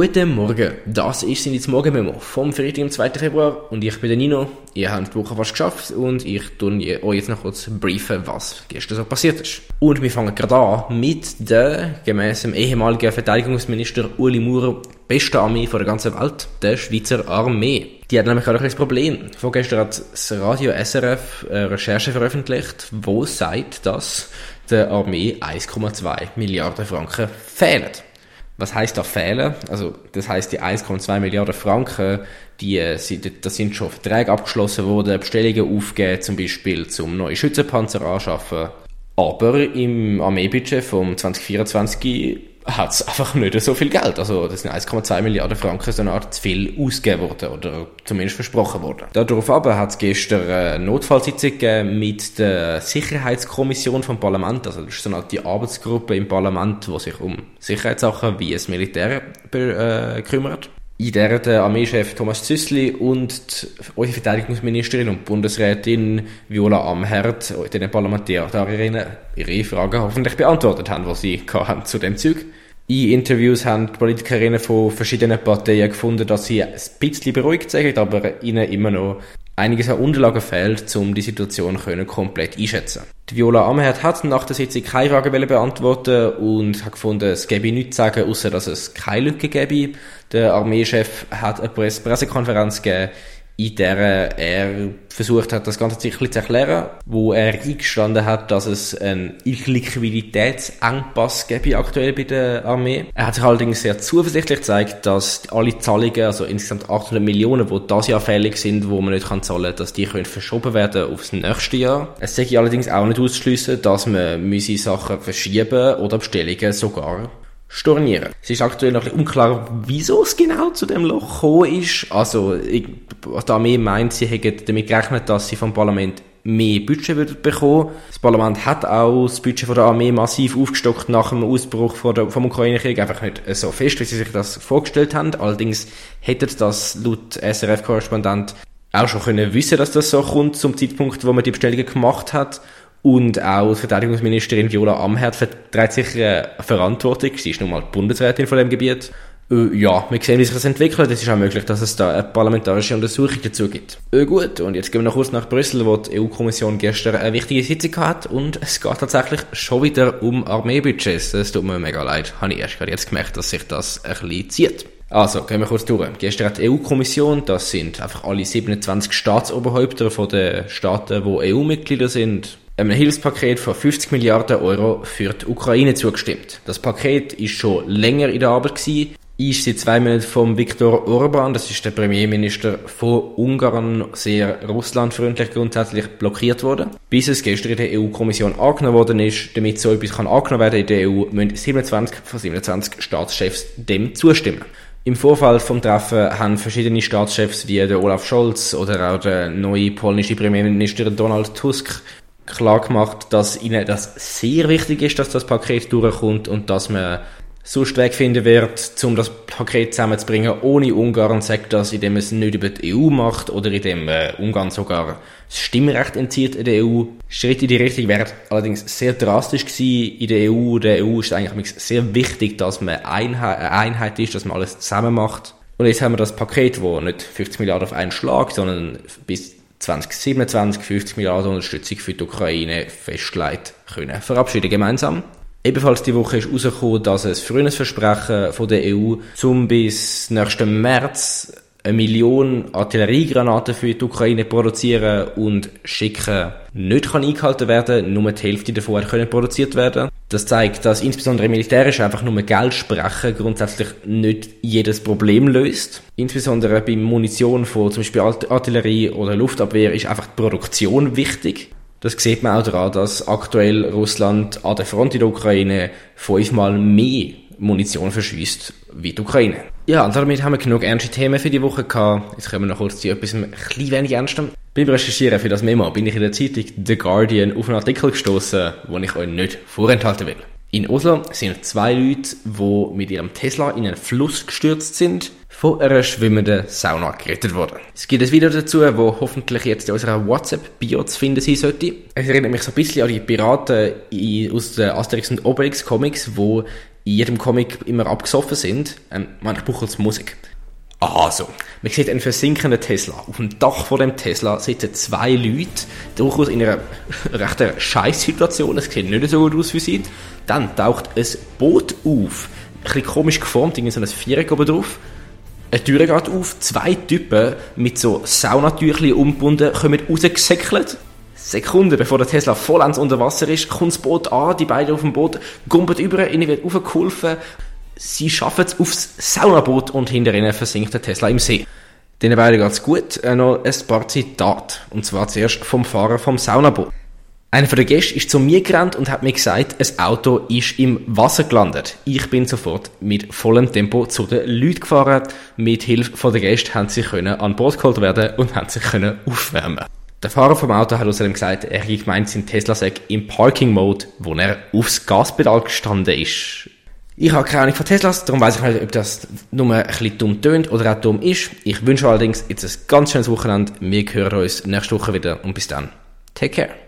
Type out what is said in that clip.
Guten Morgen, das ist sein Morgenmemo vom Freitag, dem 2. Februar und ich bin der Nino. Ihr habt die Woche fast geschafft und ich tue euch jetzt noch kurz briefen, was gestern so passiert ist. Und wir fangen gerade an mit der, gemäss dem ehemaligen Verteidigungsminister Uli Maurer, besten Armee von der ganzen Welt, der Schweizer Armee. Die hat nämlich gerade ein Problem. Vorgestern hat das Radio SRF eine Recherche veröffentlicht, wo sagt, dass der Armee 1,2 Milliarden Franken fehlen. Was heißt da fehlen? Also das heißt die 1,2 Milliarden Franken, die, äh, das sind schon Verträge abgeschlossen worden, Bestellungen aufgegeben, zum Beispiel zum neuen Schützenpanzer anschaffen. Aber im Armeebudget vom 2024 hat es einfach nicht so viel Geld. Also das sind 1,2 Milliarden Franken so eine Art zu viel ausgegeben worden oder zumindest versprochen worden. Darauf aber hat es gestern eine Notfallsitzung gegeben mit der Sicherheitskommission vom Parlament. Also das ist so eine Art die Arbeitsgruppe im Parlament, die sich um Sicherheitssachen wie das Militär äh, kümmert in der der Armeechef Thomas Züssli und unsere Verteidigungsministerin und Bundesrätin Viola Amherd, den Parlamentarierinnen, ihre Fragen hoffentlich beantwortet haben, was sie haben zu dem Zug. In Interviews haben die Politikerinnen von verschiedenen Parteien gefunden, dass sie ein bisschen beruhigt sind, aber ihnen immer noch einiges an Unterlagen fehlt, um die Situation können komplett einschätzen. Die Viola Amherd hat nach der Sitzung keine Frage beantworten und hat gefunden, es gäbe nichts zu sagen, außer dass es keine Lücke gäbe. Der Armeechef hat eine Pressekonferenz gegeben, in der er versucht hat, das Ganze zu erklären, wo er eingestanden hat, dass es einen Liquiditätsengpass gäbe aktuell bei der Armee. Er hat sich allerdings sehr zuversichtlich gezeigt, dass alle Zahlungen, also insgesamt 800 Millionen, die das Jahr fällig sind, wo man nicht kann zahlen, dass die können verschoben werden aufs nächste Jahr. Es sei allerdings auch nicht auszuschliessen, dass man müsse Sachen verschieben oder Bestellungen sogar stornieren. Es ist aktuell noch ein unklar, wieso es genau zu dem Loch gekommen ist. Also, ich, die Armee meint, sie hätten damit gerechnet, dass sie vom Parlament mehr Budget würden bekommen. Das Parlament hat auch das Budget von der Armee massiv aufgestockt nach dem Ausbruch von der, vom Ukraine-Krieg. Einfach nicht so fest, wie sie sich das vorgestellt haben. Allerdings hätte das laut SRF-Korrespondent auch schon können wissen, dass das so kommt zum Zeitpunkt, wo man die Bestellungen gemacht hat. Und auch die Verteidigungsministerin Viola Amherd vertreibt sich äh, Verantwortung. Sie ist nun mal die Bundesrätin von dem Gebiet. Äh, ja, wir sehen, wie sich das entwickelt. Es ist auch möglich, dass es da eine parlamentarische Untersuchung dazu gibt. Äh, gut, und jetzt gehen wir noch kurz nach Brüssel, wo die EU-Kommission gestern eine wichtige Sitzung hat und es geht tatsächlich schon wieder um Armeebudgets. Das tut mir mega leid. Habe ich erst gerade jetzt gemerkt, dass sich das ein bisschen zieht. Also, gehen wir kurz durch. Gestern hat die EU-Kommission, das sind einfach alle 27 Staatsoberhäupter von den Staaten, die EU-Mitglieder sind, einem Hilfspaket von 50 Milliarden Euro für die Ukraine zugestimmt. Das Paket ist schon länger in der Arbeit gewesen, ist seit zwei Monaten vom Viktor Orban, das ist der Premierminister von Ungarn, sehr russlandfreundlich grundsätzlich blockiert worden. Bis es gestern in der EU-Kommission angenommen worden ist, damit so etwas kann angenommen werden in der EU, müssen 27 von 27 Staatschefs dem zustimmen. Im Vorfall vom Treffen haben verschiedene Staatschefs wie der Olaf Scholz oder auch der neue polnische Premierminister Donald Tusk klar gemacht, dass ihnen das sehr wichtig ist, dass das Paket durchkommt und dass man sonst Weg finden wird, um das Paket zusammenzubringen, ohne Ungarn, sagt das, indem es nicht über die EU macht oder indem äh, Ungarn sogar das Stimmrecht entzieht in der EU. Schritt in die Richtung wäre allerdings sehr drastisch gewesen in der EU. Der EU ist eigentlich sehr wichtig, dass man eine Einheit ist, dass man alles zusammen macht. Und jetzt haben wir das Paket, wo nicht 50 Milliarden auf einen Schlag, sondern bis 2027 50 Milliarden Unterstützung für die Ukraine festgelegt können verabschieden gemeinsam. Ebenfalls die Woche ist herausgekommen, dass es frühes Versprechen von der EU zum bis nächsten März eine Million Artilleriegranaten für die Ukraine produzieren und schicken nicht kann eingehalten werden, nur die Hälfte davon können produziert werden. Das zeigt, dass insbesondere militärisch einfach nur Geld sprechen grundsätzlich nicht jedes Problem löst. Insbesondere bei Munition von zum Beispiel Artillerie oder Luftabwehr ist einfach die Produktion wichtig. Das sieht man auch daran, dass aktuell Russland an der Front in der Ukraine fünfmal mehr Munition verschießt wie die Ukraine. Ja, und damit haben wir genug ernste Themen für die Woche gehabt. Jetzt können wir noch kurz zu etwas ein bisschen wenig ernstem. Beim Recherchieren für das Memo bin ich in der Zeitung The Guardian auf einen Artikel gestoßen, den ich euch nicht vorenthalten will. In Oslo sind zwei Leute, die mit ihrem Tesla in einen Fluss gestürzt sind, von einer schwimmenden Sauna gerettet worden. Es gibt ein Video dazu, wo hoffentlich jetzt in unserer WhatsApp-Bio zu finden sein sollte. Es erinnert mich so ein bisschen an die Piraten aus den Asterix und Obelix Comics, wo in jedem Comic immer abgesoffen sind. Ähm, ich brauche jetzt Musik. Aha, so. Man sieht einen versinkenden Tesla. Auf dem Dach von dem Tesla sitzen zwei Leute, durchaus in einer recht Scheißsituation. Es sieht nicht so gut aus wie sie. Dann taucht ein Boot auf. Ein bisschen komisch geformt, irgendwie so ein Viereck oben drauf. Eine Tür geht auf, zwei Typen mit so Saunatüchli umgebunden kommen rausgesäckelt. Sekunden bevor der Tesla vollends unter Wasser ist, kommt das Boot an, die beiden auf dem Boot gumpet über, ihnen wird aufgeholfen. Sie schaffen es aufs Saunaboot und hinter ihnen versinkt der Tesla im See. Den beiden geht's gut. Äh, noch ein paar Zitate. Und zwar zuerst vom Fahrer vom Saunaboot. Einer von den Gästen ist zu mir gerannt und hat mir gesagt, ein Auto ist im Wasser gelandet. Ich bin sofort mit vollem Tempo zu den Leuten gefahren. Mit Hilfe von den Gästen haben sie können an Bord geholt werden und haben sich können aufwärmen. Der Fahrer vom Auto hat außerdem gesagt, er hätte gemeint, sein Tesla sei im Parking-Mode, wo er aufs Gaspedal gestanden ist. Ich habe keine Ahnung von Teslas, darum weiß ich nicht, ob das nur ein bisschen dumm tönt oder auch dumm ist. Ich wünsche allerdings jetzt ein ganz schönes Wochenende. Wir hören uns nächste Woche wieder und bis dann. Take care.